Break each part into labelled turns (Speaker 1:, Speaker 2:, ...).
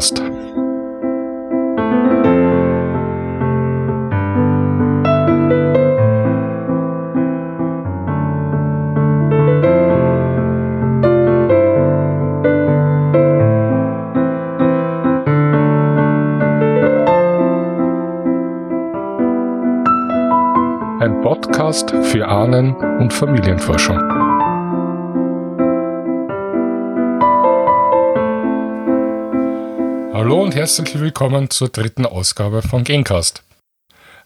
Speaker 1: Gencast. Ein Podcast für Ahnen- und Familienforschung. Hallo und herzlich willkommen zur dritten Ausgabe von Gencast.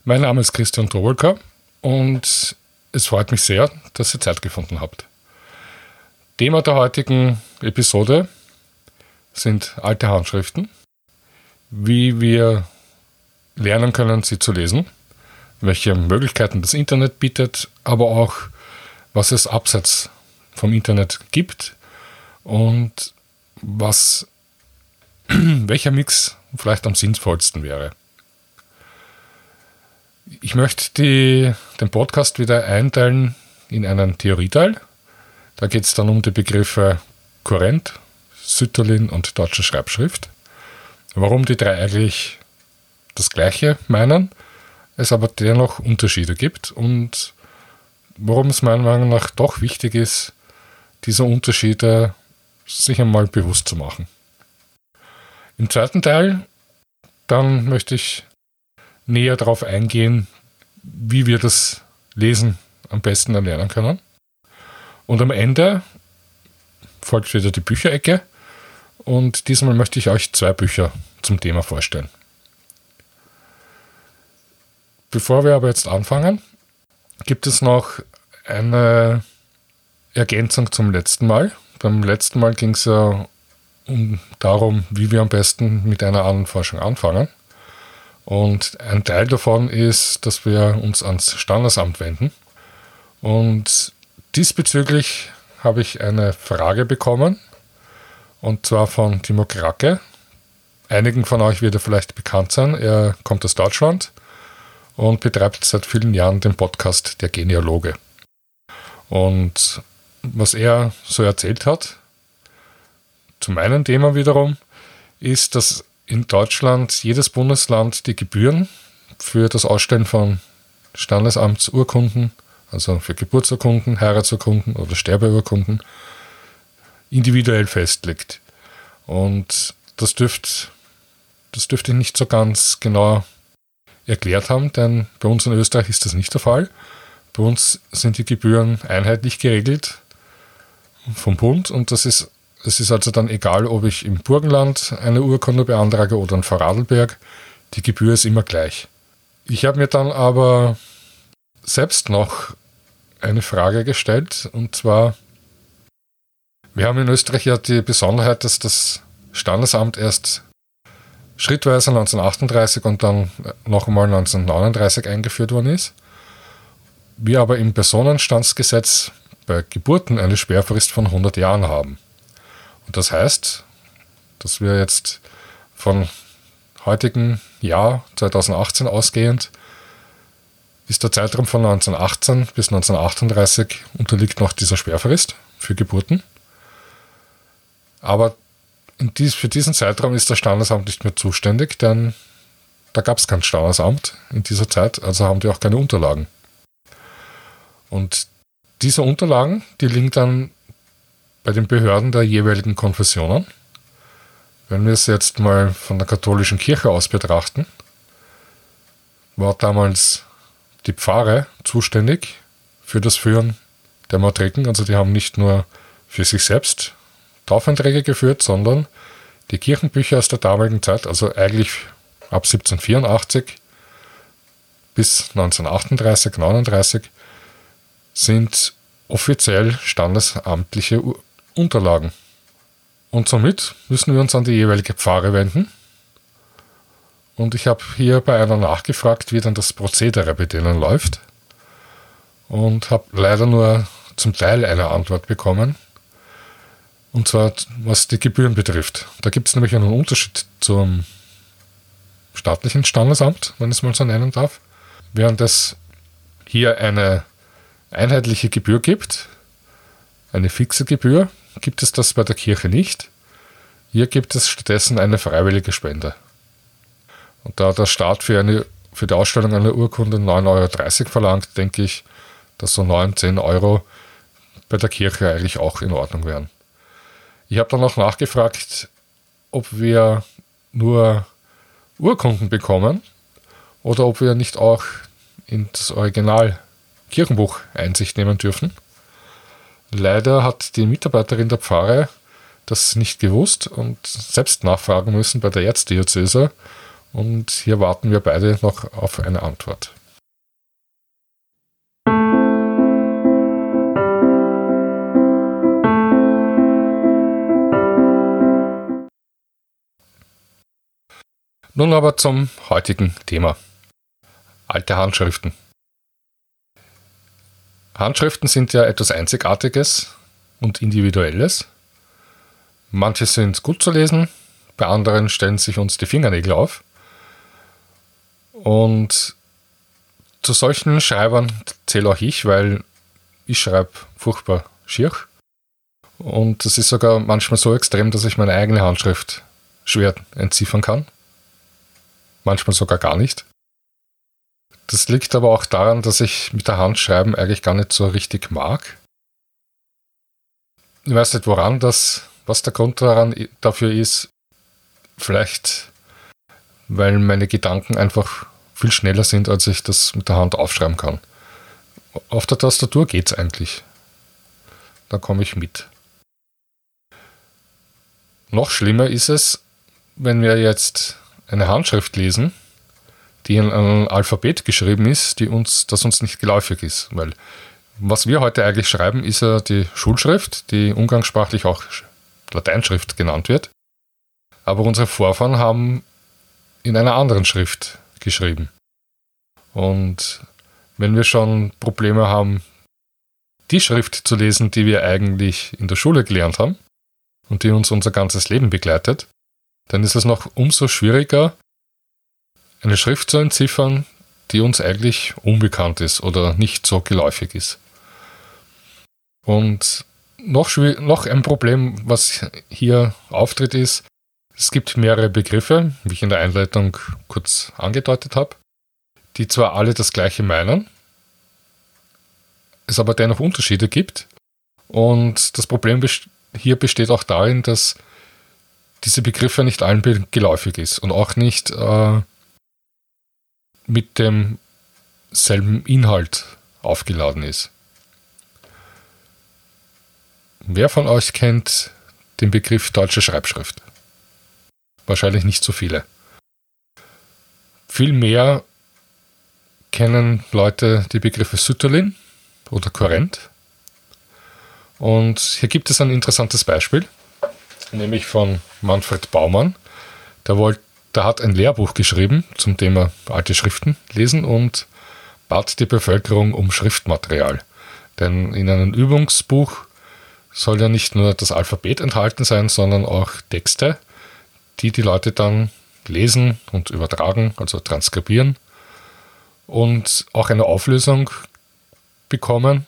Speaker 1: Mein Name ist Christian Drolka und es freut mich sehr, dass ihr Zeit gefunden habt. Thema der heutigen Episode sind alte Handschriften, wie wir lernen können, sie zu lesen, welche Möglichkeiten das Internet bietet, aber auch was es abseits vom Internet gibt und was welcher Mix vielleicht am sinnvollsten wäre. Ich möchte die, den Podcast wieder einteilen in einen Theorieteil. Da geht es dann um die Begriffe Kurrent, Sütterlin und deutsche Schreibschrift. Warum die drei eigentlich das Gleiche meinen, es aber dennoch Unterschiede gibt und warum es meiner Meinung nach doch wichtig ist, diese Unterschiede sich einmal bewusst zu machen. Im zweiten Teil dann möchte ich näher darauf eingehen, wie wir das Lesen am besten erlernen können. Und am Ende folgt wieder die Bücherecke und diesmal möchte ich euch zwei Bücher zum Thema vorstellen. Bevor wir aber jetzt anfangen, gibt es noch eine Ergänzung zum letzten Mal. Beim letzten Mal ging es ja darum, wie wir am besten mit einer Ahnenforschung anfangen. Und ein Teil davon ist, dass wir uns ans Standesamt wenden. Und diesbezüglich habe ich eine Frage bekommen, und zwar von Timo Krake. Einigen von euch wird er vielleicht bekannt sein. Er kommt aus Deutschland und betreibt seit vielen Jahren den Podcast Der Genealoge. Und was er so erzählt hat, zu meinem Thema wiederum, ist, dass in Deutschland jedes Bundesland die Gebühren für das Ausstellen von Standesamtsurkunden, also für Geburtsurkunden, Heiratsurkunden oder Sterbeurkunden, individuell festlegt. Und das dürfte das dürfte ich nicht so ganz genau erklärt haben, denn bei uns in Österreich ist das nicht der Fall. Bei uns sind die Gebühren einheitlich geregelt vom Bund und das ist es ist also dann egal, ob ich im Burgenland eine Urkunde beantrage oder in Vorarlberg, die Gebühr ist immer gleich. Ich habe mir dann aber selbst noch eine Frage gestellt und zwar, wir haben in Österreich ja die Besonderheit, dass das Standesamt erst schrittweise 1938 und dann noch einmal 1939 eingeführt worden ist. Wir aber im Personenstandsgesetz bei Geburten eine Sperrfrist von 100 Jahren haben. Und das heißt, dass wir jetzt von heutigen Jahr 2018 ausgehend ist der Zeitraum von 1918 bis 1938 unterliegt noch dieser Sperrfrist für Geburten. Aber dies, für diesen Zeitraum ist das Standesamt nicht mehr zuständig, denn da gab es kein Standesamt in dieser Zeit, also haben die auch keine Unterlagen. Und diese Unterlagen, die liegen dann bei den Behörden der jeweiligen Konfessionen. Wenn wir es jetzt mal von der katholischen Kirche aus betrachten, war damals die Pfarre zuständig für das Führen der Matriken. Also die haben nicht nur für sich selbst Taufeinträge geführt, sondern die Kirchenbücher aus der damaligen Zeit, also eigentlich ab 1784 bis 1938, 39, sind offiziell standesamtliche Unterlagen. Und somit müssen wir uns an die jeweilige Pfarre wenden. Und ich habe hier bei einer nachgefragt, wie dann das Prozedere bei denen läuft. Und habe leider nur zum Teil eine Antwort bekommen. Und zwar was die Gebühren betrifft. Da gibt es nämlich einen Unterschied zum staatlichen Standesamt, wenn ich es mal so nennen darf. Während es hier eine einheitliche Gebühr gibt, eine fixe Gebühr, gibt es das bei der Kirche nicht. Hier gibt es stattdessen eine freiwillige Spende. Und da der Staat für, eine, für die Ausstellung einer Urkunde 9,30 Euro verlangt, denke ich, dass so 9, 10 Euro bei der Kirche eigentlich auch in Ordnung wären. Ich habe dann noch nachgefragt, ob wir nur Urkunden bekommen oder ob wir nicht auch in das Original Kirchenbuch Einsicht nehmen dürfen. Leider hat die Mitarbeiterin der Pfarre das nicht gewusst und selbst nachfragen müssen bei der Erzdiözese. Und hier warten wir beide noch auf eine Antwort. Nun aber zum heutigen Thema. Alte Handschriften. Handschriften sind ja etwas Einzigartiges und Individuelles. Manche sind gut zu lesen, bei anderen stellen sich uns die Fingernägel auf. Und zu solchen Schreibern zähle auch ich, weil ich schreibe furchtbar schier. Und das ist sogar manchmal so extrem, dass ich meine eigene Handschrift schwer entziffern kann manchmal sogar gar nicht. Das liegt aber auch daran, dass ich mit der Hand schreiben eigentlich gar nicht so richtig mag. Ich weiß nicht, woran das, was der Grund daran dafür ist. Vielleicht, weil meine Gedanken einfach viel schneller sind, als ich das mit der Hand aufschreiben kann. Auf der Tastatur geht es eigentlich. Da komme ich mit. Noch schlimmer ist es, wenn wir jetzt eine Handschrift lesen, die in einem Alphabet geschrieben ist, die uns, das uns nicht geläufig ist. Weil was wir heute eigentlich schreiben, ist ja die Schulschrift, die umgangssprachlich auch Lateinschrift genannt wird. Aber unsere Vorfahren haben in einer anderen Schrift geschrieben. Und wenn wir schon Probleme haben, die Schrift zu lesen, die wir eigentlich in der Schule gelernt haben und die uns unser ganzes Leben begleitet, dann ist es noch umso schwieriger, eine Schrift zu entziffern, die uns eigentlich unbekannt ist oder nicht so geläufig ist. Und noch, noch ein Problem, was hier auftritt, ist, es gibt mehrere Begriffe, wie ich in der Einleitung kurz angedeutet habe, die zwar alle das gleiche meinen, es aber dennoch Unterschiede gibt. Und das Problem hier besteht auch darin, dass diese Begriffe nicht allen geläufig ist und auch nicht äh, mit demselben Inhalt aufgeladen ist. Wer von euch kennt den Begriff deutsche Schreibschrift? Wahrscheinlich nicht so viele. Vielmehr kennen Leute die Begriffe Sütterlin oder Korrent. Und hier gibt es ein interessantes Beispiel nämlich von Manfred Baumann. Der, wollt, der hat ein Lehrbuch geschrieben zum Thema alte Schriften lesen und bat die Bevölkerung um Schriftmaterial. Denn in einem Übungsbuch soll ja nicht nur das Alphabet enthalten sein, sondern auch Texte, die die Leute dann lesen und übertragen, also transkribieren und auch eine Auflösung bekommen,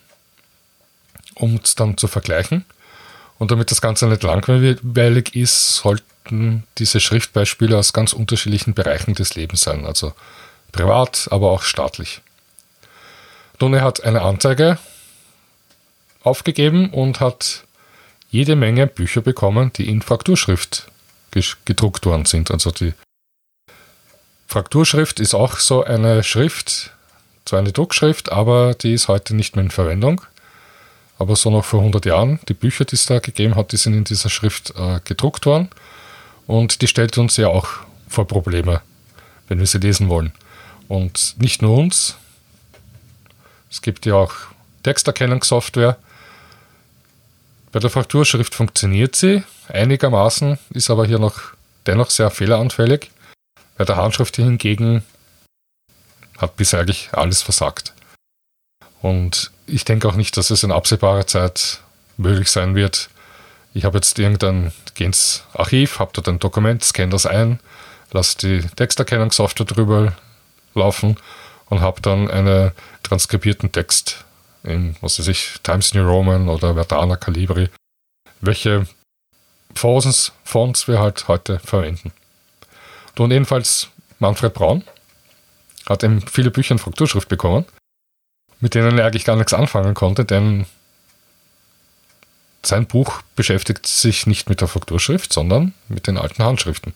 Speaker 1: um es dann zu vergleichen. Und damit das Ganze nicht langweilig ist, sollten diese Schriftbeispiele aus ganz unterschiedlichen Bereichen des Lebens sein, also privat, aber auch staatlich. Nun, er hat eine Anzeige aufgegeben und hat jede Menge Bücher bekommen, die in Frakturschrift gedruckt worden sind. Also die Frakturschrift ist auch so eine Schrift, zwar eine Druckschrift, aber die ist heute nicht mehr in Verwendung aber so noch vor 100 Jahren. Die Bücher, die es da gegeben hat, die sind in dieser Schrift äh, gedruckt worden und die stellt uns ja auch vor Probleme, wenn wir sie lesen wollen. Und nicht nur uns, es gibt ja auch Texterkennungssoftware. Bei der Frakturschrift funktioniert sie einigermaßen, ist aber hier noch dennoch sehr fehleranfällig. Bei der Handschrift hingegen hat bisher eigentlich alles versagt. Und ich denke auch nicht, dass es in absehbarer Zeit möglich sein wird. Ich habe jetzt irgendein, geh ins Archiv, habe dort ein Dokument, scanne das ein, lasse die Texterkennungssoftware drüber laufen und habe dann einen transkribierten Text in, was weiß ich, Times New Roman oder Verdana Calibri, welche Fonts, Fonts wir halt heute verwenden. Und jedenfalls Manfred Braun hat eben viele Bücher in Frakturschrift bekommen, mit denen er eigentlich gar nichts anfangen konnte, denn sein Buch beschäftigt sich nicht mit der Frakturschrift, sondern mit den alten Handschriften.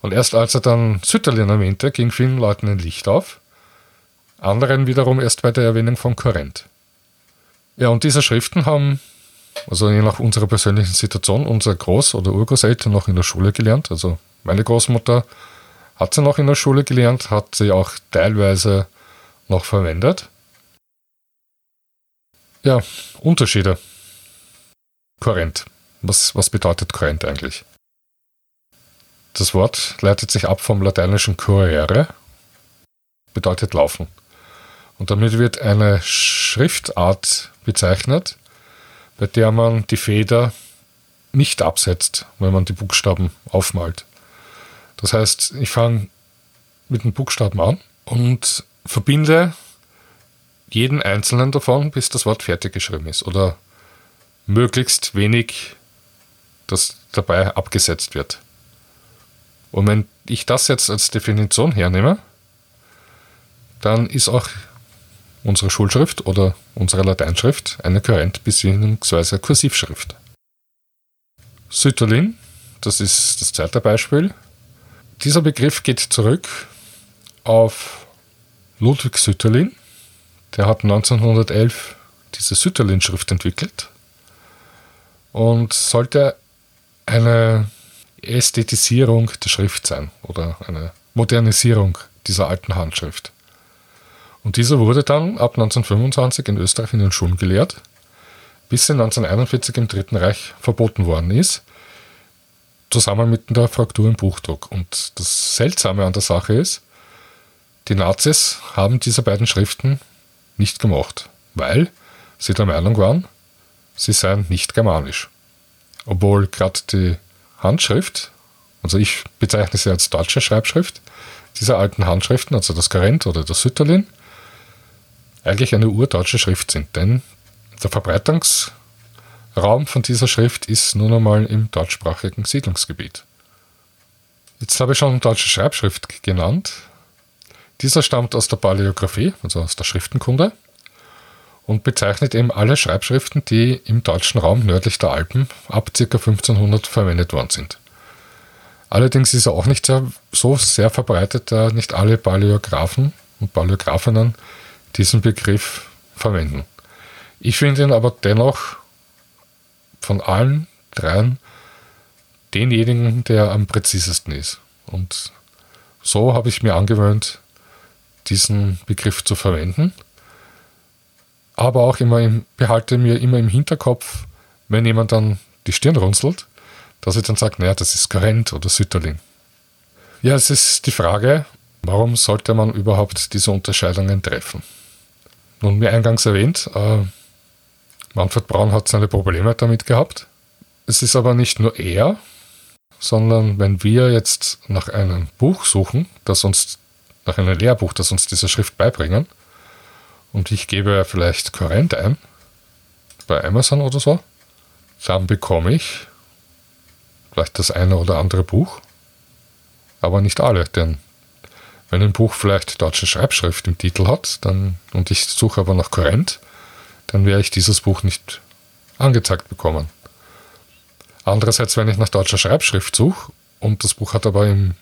Speaker 1: Und erst als er dann Sütterlin erwähnte, ging vielen Leuten ein Licht auf, anderen wiederum erst bei der Erwähnung von Korinth. Ja, und diese Schriften haben, also je nach unserer persönlichen Situation, unser Groß- oder Urgroßeltern noch in der Schule gelernt. Also meine Großmutter hat sie noch in der Schule gelernt, hat sie auch teilweise noch verwendet. Ja, Unterschiede. Korinth. Was, was bedeutet Korinth eigentlich? Das Wort leitet sich ab vom lateinischen correre, bedeutet laufen. Und damit wird eine Schriftart bezeichnet, bei der man die Feder nicht absetzt, wenn man die Buchstaben aufmalt. Das heißt, ich fange mit den Buchstaben an und verbinde jeden einzelnen davon, bis das Wort fertig geschrieben ist. Oder möglichst wenig, das dabei abgesetzt wird. Und wenn ich das jetzt als Definition hernehme, dann ist auch unsere Schulschrift oder unsere Lateinschrift eine Kurrent- bzw. Kursivschrift. Sütterlin, das ist das zweite Beispiel. Dieser Begriff geht zurück auf Ludwig Sütterlin. Der hat 1911 diese Sütterlin-Schrift entwickelt und sollte eine Ästhetisierung der Schrift sein oder eine Modernisierung dieser alten Handschrift. Und dieser wurde dann ab 1925 in Österreich in den Schulen gelehrt, bis sie 1941 im Dritten Reich verboten worden ist, zusammen mit der Fraktur im Buchdruck. Und das Seltsame an der Sache ist, die Nazis haben diese beiden Schriften nicht gemacht, weil sie der Meinung waren, sie seien nicht germanisch. Obwohl gerade die Handschrift, also ich bezeichne sie als deutsche Schreibschrift, dieser alten Handschriften, also das Karent oder das Sütterlin, eigentlich eine urdeutsche Schrift sind. Denn der Verbreitungsraum von dieser Schrift ist nun einmal im deutschsprachigen Siedlungsgebiet. Jetzt habe ich schon deutsche Schreibschrift genannt. Dieser stammt aus der Paläographie, also aus der Schriftenkunde, und bezeichnet eben alle Schreibschriften, die im deutschen Raum nördlich der Alpen ab ca. 1500 verwendet worden sind. Allerdings ist er auch nicht sehr, so sehr verbreitet, da nicht alle Paläographen und Paläographinnen diesen Begriff verwenden. Ich finde ihn aber dennoch von allen dreien denjenigen, der am präzisesten ist. Und so habe ich mir angewöhnt, diesen Begriff zu verwenden aber auch immer im, behalte mir immer im Hinterkopf, wenn jemand dann die Stirn runzelt, dass ich dann sage, naja, das ist Karent oder Sütterling. Ja, es ist die Frage, warum sollte man überhaupt diese Unterscheidungen treffen? Nun, wie eingangs erwähnt, äh, Manfred Braun hat seine Probleme damit gehabt. Es ist aber nicht nur er, sondern wenn wir jetzt nach einem Buch suchen, das uns, nach einem Lehrbuch, das uns diese Schrift beibringen, und ich gebe vielleicht Korrent ein, bei Amazon oder so, dann bekomme ich vielleicht das eine oder andere Buch, aber nicht alle, denn wenn ein Buch vielleicht deutsche Schreibschrift im Titel hat dann, und ich suche aber nach Korrent, dann werde ich dieses Buch nicht angezeigt bekommen. Andererseits, wenn ich nach deutscher Schreibschrift suche und das Buch hat aber im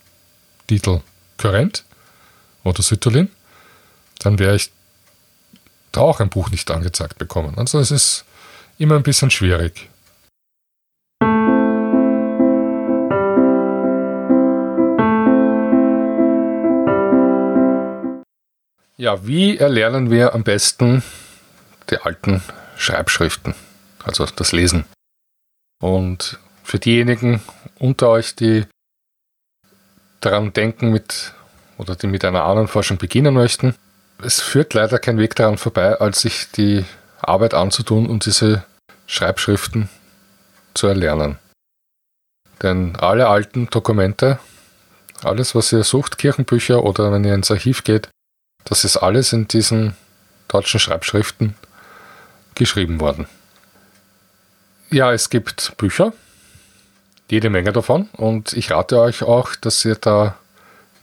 Speaker 1: Titel Korrent oder Sütterlin, dann werde ich da auch ein Buch nicht angezeigt bekommen. Also es ist immer ein bisschen schwierig. Ja, wie erlernen wir am besten die alten Schreibschriften, also das Lesen? Und für diejenigen unter euch, die daran denken mit oder die mit einer Ahnenforschung beginnen möchten, es führt leider kein Weg daran vorbei, als sich die Arbeit anzutun und diese Schreibschriften zu erlernen. Denn alle alten Dokumente, alles, was ihr sucht, Kirchenbücher oder wenn ihr ins Archiv geht, das ist alles in diesen deutschen Schreibschriften geschrieben worden. Ja, es gibt Bücher, jede Menge davon und ich rate euch auch, dass ihr da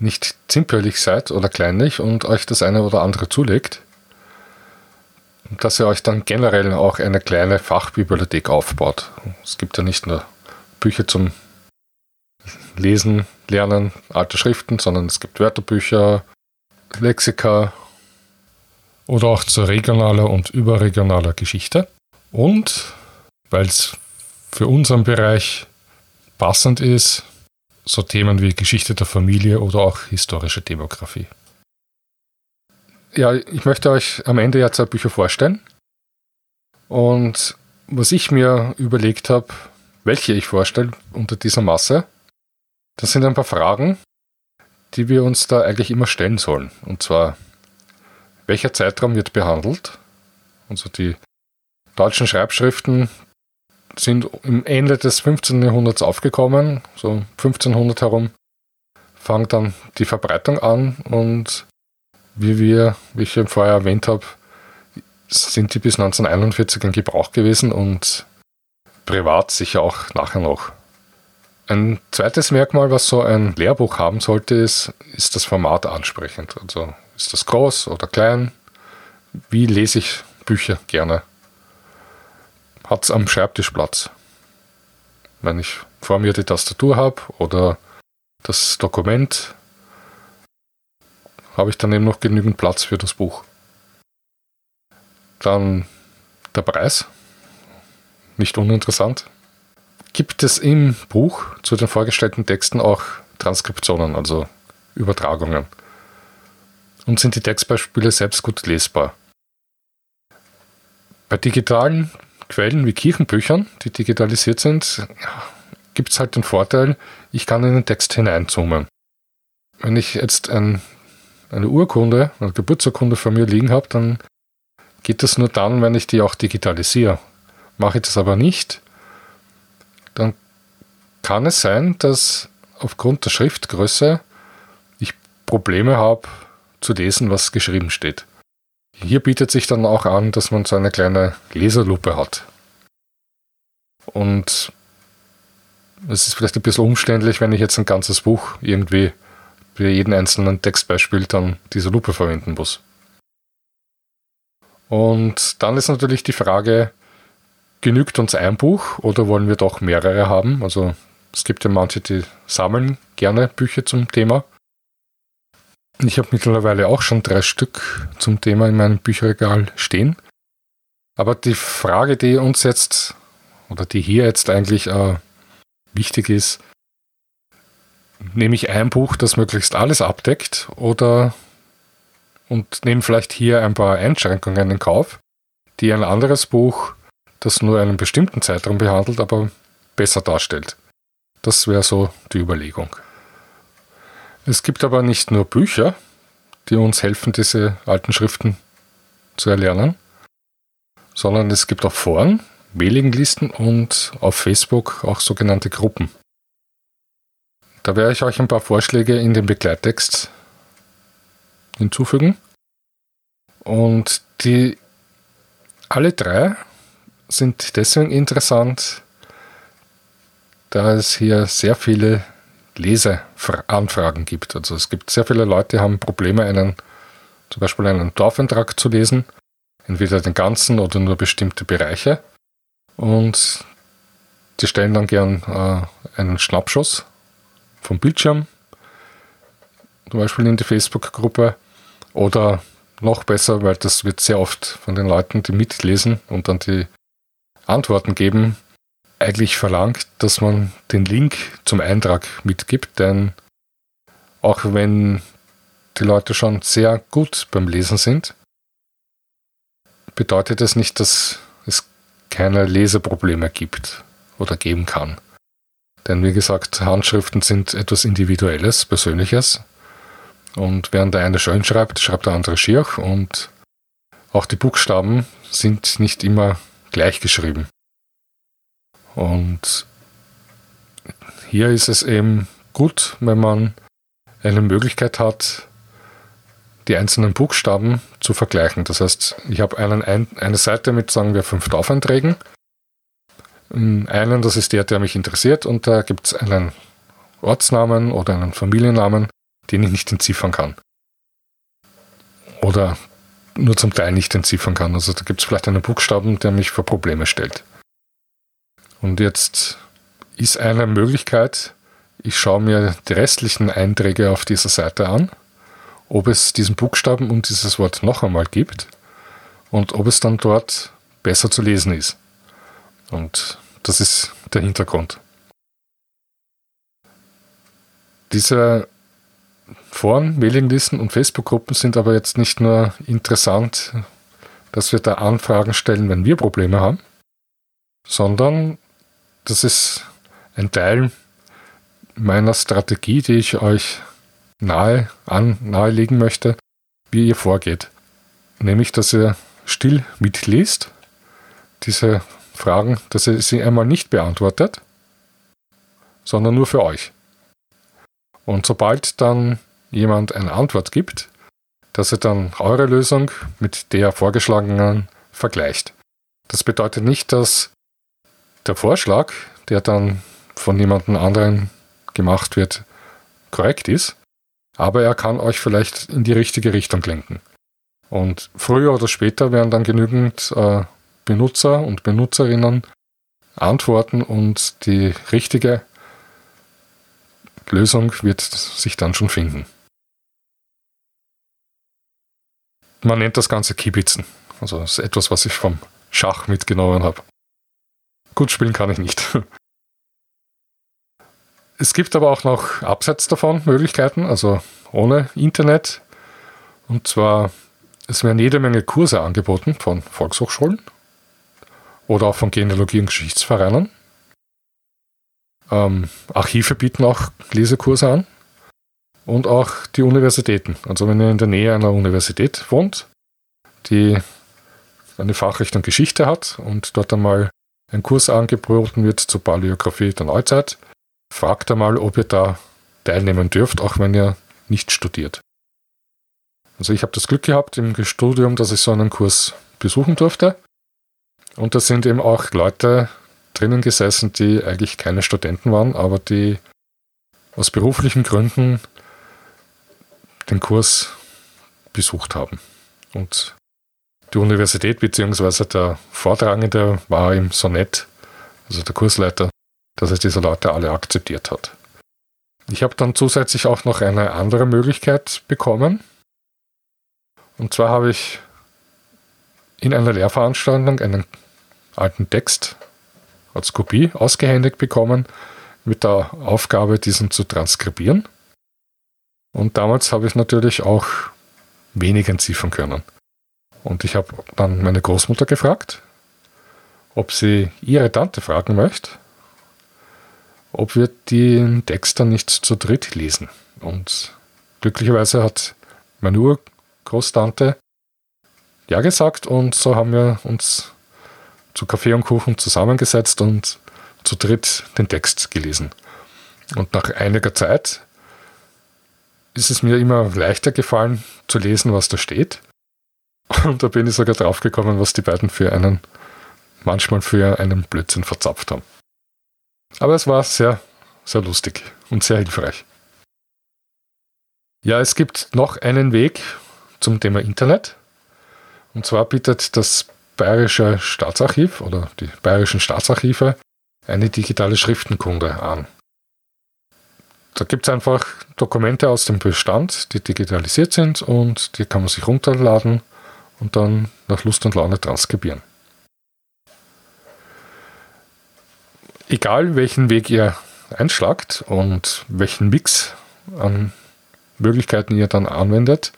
Speaker 1: nicht zimperlich seid oder kleinlich und euch das eine oder andere zulegt, dass ihr euch dann generell auch eine kleine Fachbibliothek aufbaut. Es gibt ja nicht nur Bücher zum Lesen, Lernen, alte Schriften, sondern es gibt Wörterbücher, Lexika oder auch zur regionaler und überregionaler Geschichte. Und weil es für unseren Bereich passend ist, so Themen wie Geschichte der Familie oder auch historische Demografie. Ja, ich möchte euch am Ende ja zwei Bücher vorstellen. Und was ich mir überlegt habe, welche ich vorstelle unter dieser Masse, das sind ein paar Fragen, die wir uns da eigentlich immer stellen sollen. Und zwar, welcher Zeitraum wird behandelt? Also die deutschen Schreibschriften sind im Ende des 15. Jahrhunderts aufgekommen, so 1500 herum, fängt dann die Verbreitung an und wie wir, wie ich vorher erwähnt habe, sind die bis 1941 in Gebrauch gewesen und privat sicher auch nachher noch. Ein zweites Merkmal, was so ein Lehrbuch haben sollte, ist, ist das Format ansprechend. Also ist das groß oder klein? Wie lese ich Bücher gerne? Hat es am Schreibtisch Platz? Wenn ich vor mir die Tastatur habe oder das Dokument, habe ich dann eben noch genügend Platz für das Buch. Dann der Preis. Nicht uninteressant. Gibt es im Buch zu den vorgestellten Texten auch Transkriptionen, also Übertragungen? Und sind die Textbeispiele selbst gut lesbar? Bei digitalen Quellen wie Kirchenbüchern, die digitalisiert sind, gibt es halt den Vorteil, ich kann in den Text hineinzoomen. Wenn ich jetzt ein, eine Urkunde, eine Geburtsurkunde vor mir liegen habe, dann geht das nur dann, wenn ich die auch digitalisiere. Mache ich das aber nicht, dann kann es sein, dass aufgrund der Schriftgröße ich Probleme habe zu lesen, was geschrieben steht. Hier bietet sich dann auch an, dass man so eine kleine Leserlupe hat. Und es ist vielleicht ein bisschen umständlich, wenn ich jetzt ein ganzes Buch irgendwie für jeden einzelnen Textbeispiel dann diese Lupe verwenden muss. Und dann ist natürlich die Frage, genügt uns ein Buch oder wollen wir doch mehrere haben? Also es gibt ja manche, die sammeln gerne Bücher zum Thema. Ich habe mittlerweile auch schon drei Stück zum Thema in meinem Bücherregal stehen. Aber die Frage, die uns jetzt, oder die hier jetzt eigentlich äh, wichtig ist, nehme ich ein Buch, das möglichst alles abdeckt oder und nehme vielleicht hier ein paar Einschränkungen in Kauf, die ein anderes Buch, das nur einen bestimmten Zeitraum behandelt, aber besser darstellt. Das wäre so die Überlegung. Es gibt aber nicht nur Bücher, die uns helfen, diese alten Schriften zu erlernen, sondern es gibt auch Foren, Mailinglisten und auf Facebook auch sogenannte Gruppen. Da werde ich euch ein paar Vorschläge in den Begleittext hinzufügen. Und die alle drei sind deswegen interessant, da es hier sehr viele Leseanfragen gibt. Also es gibt sehr viele Leute, die haben Probleme, einen, zum Beispiel einen Dorfeintrag zu lesen, entweder den ganzen oder nur bestimmte Bereiche. Und die stellen dann gern äh, einen Schnappschuss vom Bildschirm, zum Beispiel in die Facebook-Gruppe, oder noch besser, weil das wird sehr oft von den Leuten, die mitlesen und dann die Antworten geben, eigentlich verlangt, dass man den Link zum Eintrag mitgibt, denn auch wenn die Leute schon sehr gut beim Lesen sind, bedeutet das nicht, dass es keine Leseprobleme gibt oder geben kann. Denn wie gesagt, Handschriften sind etwas Individuelles, Persönliches. Und während der eine schön schreibt, schreibt der andere schier und auch die Buchstaben sind nicht immer gleich geschrieben. Und hier ist es eben gut, wenn man eine Möglichkeit hat, die einzelnen Buchstaben zu vergleichen. Das heißt, ich habe einen, eine Seite mit, sagen wir, fünf Dorfeinträgen. In einen, das ist der, der mich interessiert, und da gibt es einen Ortsnamen oder einen Familiennamen, den ich nicht entziffern kann. Oder nur zum Teil nicht entziffern kann. Also da gibt es vielleicht einen Buchstaben, der mich vor Probleme stellt. Und jetzt ist eine Möglichkeit, ich schaue mir die restlichen Einträge auf dieser Seite an, ob es diesen Buchstaben und dieses Wort noch einmal gibt und ob es dann dort besser zu lesen ist. Und das ist der Hintergrund. Diese Foren, Mailinglisten und Facebook-Gruppen sind aber jetzt nicht nur interessant, dass wir da Anfragen stellen, wenn wir Probleme haben, sondern das ist ein Teil meiner Strategie, die ich euch nahe an, nahelegen möchte, wie ihr vorgeht. Nämlich, dass ihr still mitliest, diese Fragen, dass ihr sie einmal nicht beantwortet, sondern nur für euch. Und sobald dann jemand eine Antwort gibt, dass ihr dann eure Lösung mit der vorgeschlagenen vergleicht. Das bedeutet nicht, dass der Vorschlag, der dann von jemandem anderen gemacht wird, korrekt ist, aber er kann euch vielleicht in die richtige Richtung lenken. Und früher oder später werden dann genügend äh, Benutzer und Benutzerinnen antworten und die richtige Lösung wird sich dann schon finden. Man nennt das Ganze Kibitzen. Also das ist etwas, was ich vom Schach mitgenommen habe. Gut spielen kann ich nicht. Es gibt aber auch noch abseits davon Möglichkeiten, also ohne Internet. Und zwar, es werden jede Menge Kurse angeboten von Volkshochschulen oder auch von Genealogie- und Geschichtsvereinen. Ähm, Archive bieten auch Lesekurse an und auch die Universitäten. Also wenn ihr in der Nähe einer Universität wohnt, die eine Fachrichtung Geschichte hat und dort einmal ein Kurs angeboten wird zur Paläographie der Neuzeit, fragt einmal, ob ihr da teilnehmen dürft, auch wenn ihr nicht studiert. Also ich habe das Glück gehabt im Studium, dass ich so einen Kurs besuchen durfte. Und da sind eben auch Leute drinnen gesessen, die eigentlich keine Studenten waren, aber die aus beruflichen Gründen den Kurs besucht haben. Und die Universität bzw. der Vortragende war ihm so nett, also der Kursleiter, dass er diese Leute alle akzeptiert hat. Ich habe dann zusätzlich auch noch eine andere Möglichkeit bekommen. Und zwar habe ich in einer Lehrveranstaltung einen alten Text als Kopie ausgehändigt bekommen, mit der Aufgabe, diesen zu transkribieren. Und damals habe ich natürlich auch wenig entziffern können. Und ich habe dann meine Großmutter gefragt, ob sie ihre Tante fragen möchte, ob wir den Text dann nicht zu dritt lesen. Und glücklicherweise hat meine Urgroßtante ja gesagt und so haben wir uns zu Kaffee und Kuchen zusammengesetzt und zu dritt den Text gelesen. Und nach einiger Zeit ist es mir immer leichter gefallen zu lesen, was da steht. Und da bin ich sogar draufgekommen, was die beiden für einen, manchmal für einen Blödsinn verzapft haben. Aber es war sehr, sehr lustig und sehr hilfreich. Ja, es gibt noch einen Weg zum Thema Internet. Und zwar bietet das Bayerische Staatsarchiv oder die Bayerischen Staatsarchive eine digitale Schriftenkunde an. Da gibt es einfach Dokumente aus dem Bestand, die digitalisiert sind und die kann man sich runterladen und dann nach Lust und Laune transkribieren. egal welchen Weg ihr einschlagt und welchen Mix an Möglichkeiten ihr dann anwendet,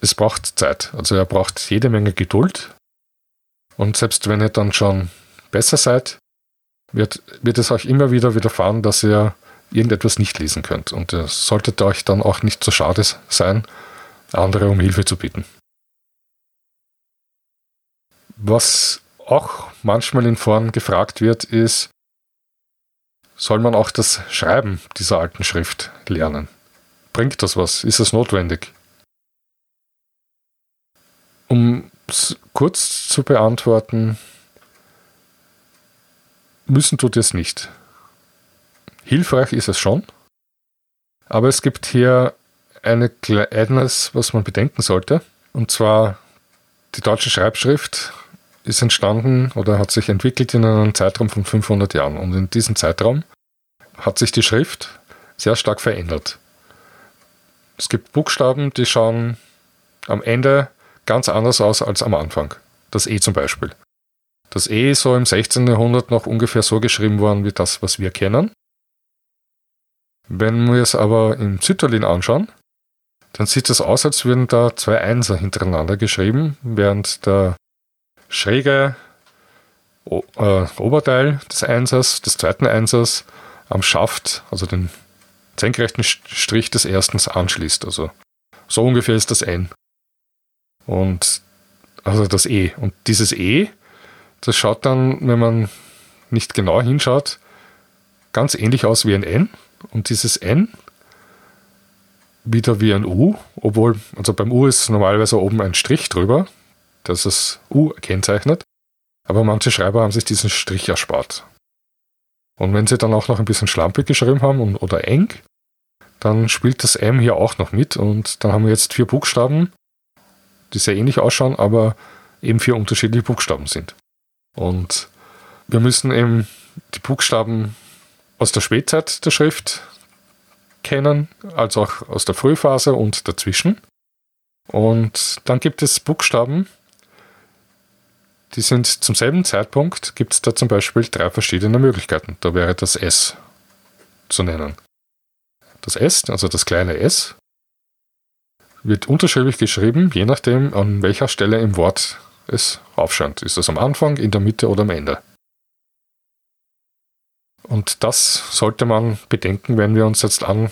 Speaker 1: es braucht Zeit. Also er braucht jede Menge Geduld. Und selbst wenn ihr dann schon besser seid, wird, wird es euch immer wieder widerfahren, dass ihr irgendetwas nicht lesen könnt. Und es solltet euch dann auch nicht so schade sein, andere um Hilfe zu bitten. Was auch manchmal in Foren gefragt wird, ist, soll man auch das Schreiben dieser alten Schrift lernen? Bringt das was? Ist es notwendig? Um es kurz zu beantworten, müssen tut es nicht. Hilfreich ist es schon, aber es gibt hier eine eines, was man bedenken sollte. Und zwar die deutsche Schreibschrift ist entstanden oder hat sich entwickelt in einem Zeitraum von 500 Jahren. Und in diesem Zeitraum hat sich die Schrift sehr stark verändert. Es gibt Buchstaben, die schauen am Ende ganz anders aus als am Anfang. Das E zum Beispiel. Das E ist so im 16. Jahrhundert noch ungefähr so geschrieben worden wie das, was wir kennen. Wenn wir es aber im Sütterlin anschauen, dann sieht es aus, als würden da zwei Einser hintereinander geschrieben, während der schräge o äh, Oberteil des Einsers, des zweiten Einsers, am Schaft, also den senkrechten Strich des ersten anschließt. Also so ungefähr ist das N. Und also das E. Und dieses E, das schaut dann, wenn man nicht genau hinschaut, ganz ähnlich aus wie ein N. Und dieses N wieder wie ein U, obwohl, also beim U ist normalerweise oben ein Strich drüber, das das U kennzeichnet. Aber manche Schreiber haben sich diesen Strich erspart. Und wenn sie dann auch noch ein bisschen schlampig geschrieben haben und, oder eng, dann spielt das M hier auch noch mit und dann haben wir jetzt vier Buchstaben, die sehr ähnlich ausschauen, aber eben vier unterschiedliche Buchstaben sind. Und wir müssen eben die Buchstaben aus der Spätzeit der Schrift kennen, als auch aus der Frühphase und dazwischen. Und dann gibt es Buchstaben, die sind zum selben Zeitpunkt, gibt es da zum Beispiel drei verschiedene Möglichkeiten. Da wäre das S zu nennen. Das S, also das kleine S, wird unterschiedlich geschrieben, je nachdem, an welcher Stelle im Wort es aufscheint. Ist das am Anfang, in der Mitte oder am Ende? Und das sollte man bedenken, wenn wir uns jetzt an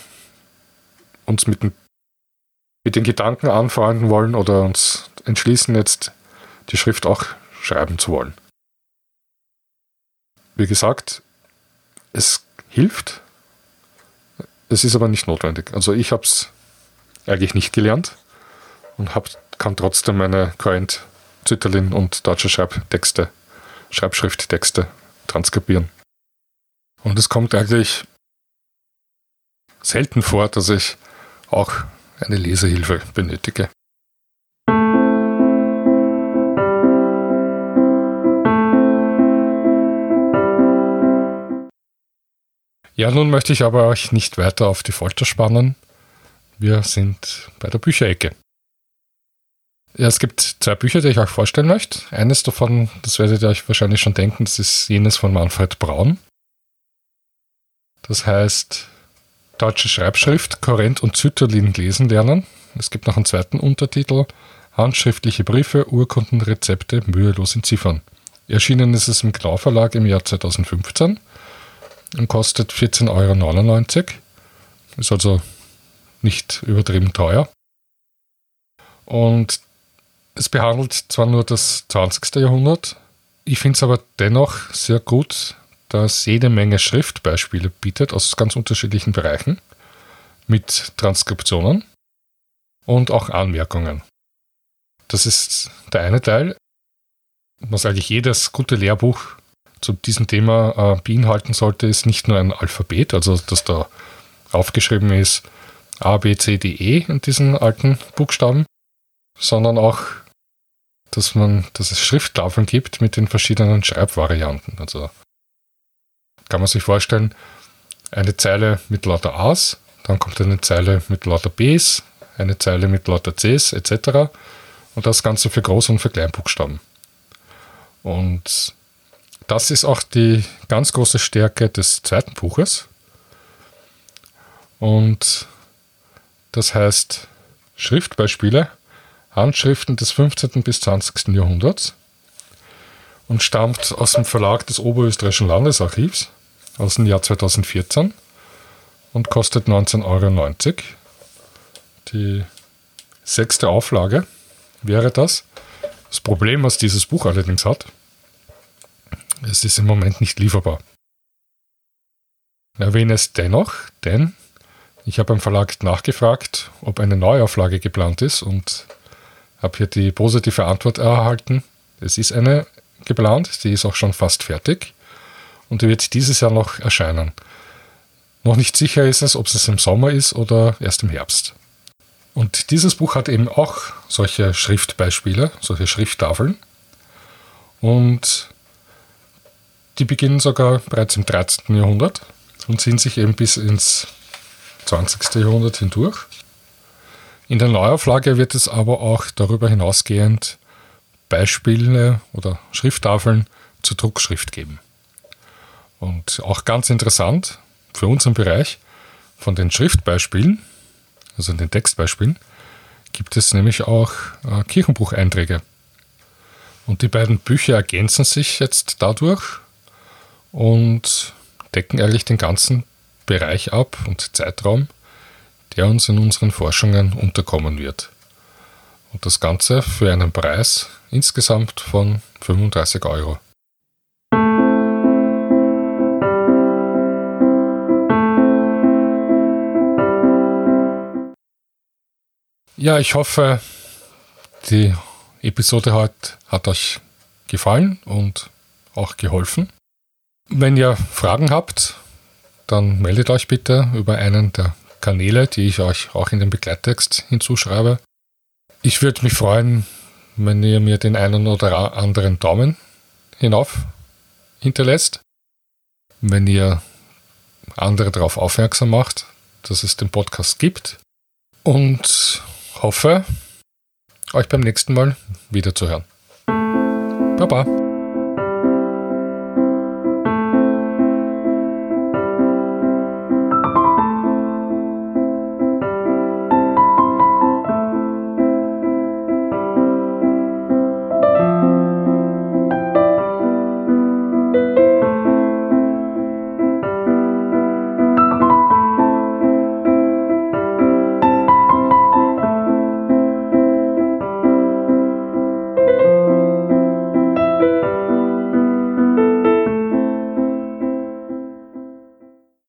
Speaker 1: uns mit, mit den Gedanken anfreunden wollen oder uns entschließen, jetzt die Schrift auch schreiben zu wollen. Wie gesagt, es hilft, es ist aber nicht notwendig. Also ich habe es eigentlich nicht gelernt und hab, kann trotzdem meine Current, Zitterlin und deutsche Schreibtexte, Schreibschrifttexte transkribieren. Und es kommt eigentlich selten vor, dass ich auch eine Lesehilfe benötige. Ja, nun möchte ich aber euch nicht weiter auf die Folter spannen. Wir sind bei der Bücherecke. Ja, es gibt zwei Bücher, die ich euch vorstellen möchte. Eines davon, das werdet ihr euch wahrscheinlich schon denken, das ist jenes von Manfred Braun. Das heißt Deutsche Schreibschrift, Korrent und Zytterlin lesen lernen. Es gibt noch einen zweiten Untertitel, Handschriftliche Briefe, Urkunden, Rezepte mühelos entziffern. Erschienen ist es im Klau Verlag im Jahr 2015 und kostet 14,99 Euro. Ist also nicht übertrieben teuer. Und es behandelt zwar nur das 20. Jahrhundert, ich finde es aber dennoch sehr gut, da es jede Menge Schriftbeispiele bietet aus ganz unterschiedlichen Bereichen mit Transkriptionen und auch Anmerkungen. Das ist der eine Teil, was eigentlich jedes gute Lehrbuch zu diesem Thema äh, beinhalten sollte, ist nicht nur ein Alphabet, also dass da aufgeschrieben ist A, B, C, D, E in diesen alten Buchstaben, sondern auch, dass man, dass es Schrifttafeln gibt mit den verschiedenen Schreibvarianten. Also kann man sich vorstellen, eine Zeile mit lauter A's, dann kommt eine Zeile mit lauter B's, eine Zeile mit lauter C's etc. Und das Ganze für Groß- und für Kleinbuchstaben. Und das ist auch die ganz große Stärke des zweiten Buches. Und das heißt Schriftbeispiele, Handschriften des 15. bis 20. Jahrhunderts und stammt aus dem Verlag des Oberösterreichischen Landesarchivs aus dem Jahr 2014 und kostet 19,90 Euro. Die sechste Auflage wäre das. Das Problem, was dieses Buch allerdings hat, es ist im Moment nicht lieferbar. Erwähne es dennoch, denn ich habe beim Verlag nachgefragt, ob eine Neuauflage geplant ist und habe hier die positive Antwort erhalten. Es ist eine geplant, die ist auch schon fast fertig. und die wird dieses Jahr noch erscheinen. Noch nicht sicher ist es, ob es im Sommer ist oder erst im Herbst. Und dieses Buch hat eben auch solche Schriftbeispiele, solche Schrifttafeln. Und die beginnen sogar bereits im 13. Jahrhundert und ziehen sich eben bis ins 20. Jahrhundert hindurch. In der Neuauflage wird es aber auch darüber hinausgehend Beispiele oder Schrifttafeln zur Druckschrift geben. Und auch ganz interessant für unseren Bereich, von den Schriftbeispielen, also den Textbeispielen, gibt es nämlich auch äh, Kirchenbucheinträge. Und die beiden Bücher ergänzen sich jetzt dadurch und decken eigentlich den ganzen Bereich ab und Zeitraum, der uns in unseren Forschungen unterkommen wird. Und das Ganze für einen Preis insgesamt von 35 Euro. Ja, ich hoffe, die Episode hat, hat euch gefallen und auch geholfen. Wenn ihr Fragen habt, dann meldet euch bitte über einen der Kanäle, die ich euch auch in den Begleittext hinzuschreibe. Ich würde mich freuen, wenn ihr mir den einen oder anderen Daumen hinauf hinterlässt, wenn ihr andere darauf aufmerksam macht, dass es den Podcast gibt und hoffe, euch beim nächsten Mal wiederzuhören. Baba.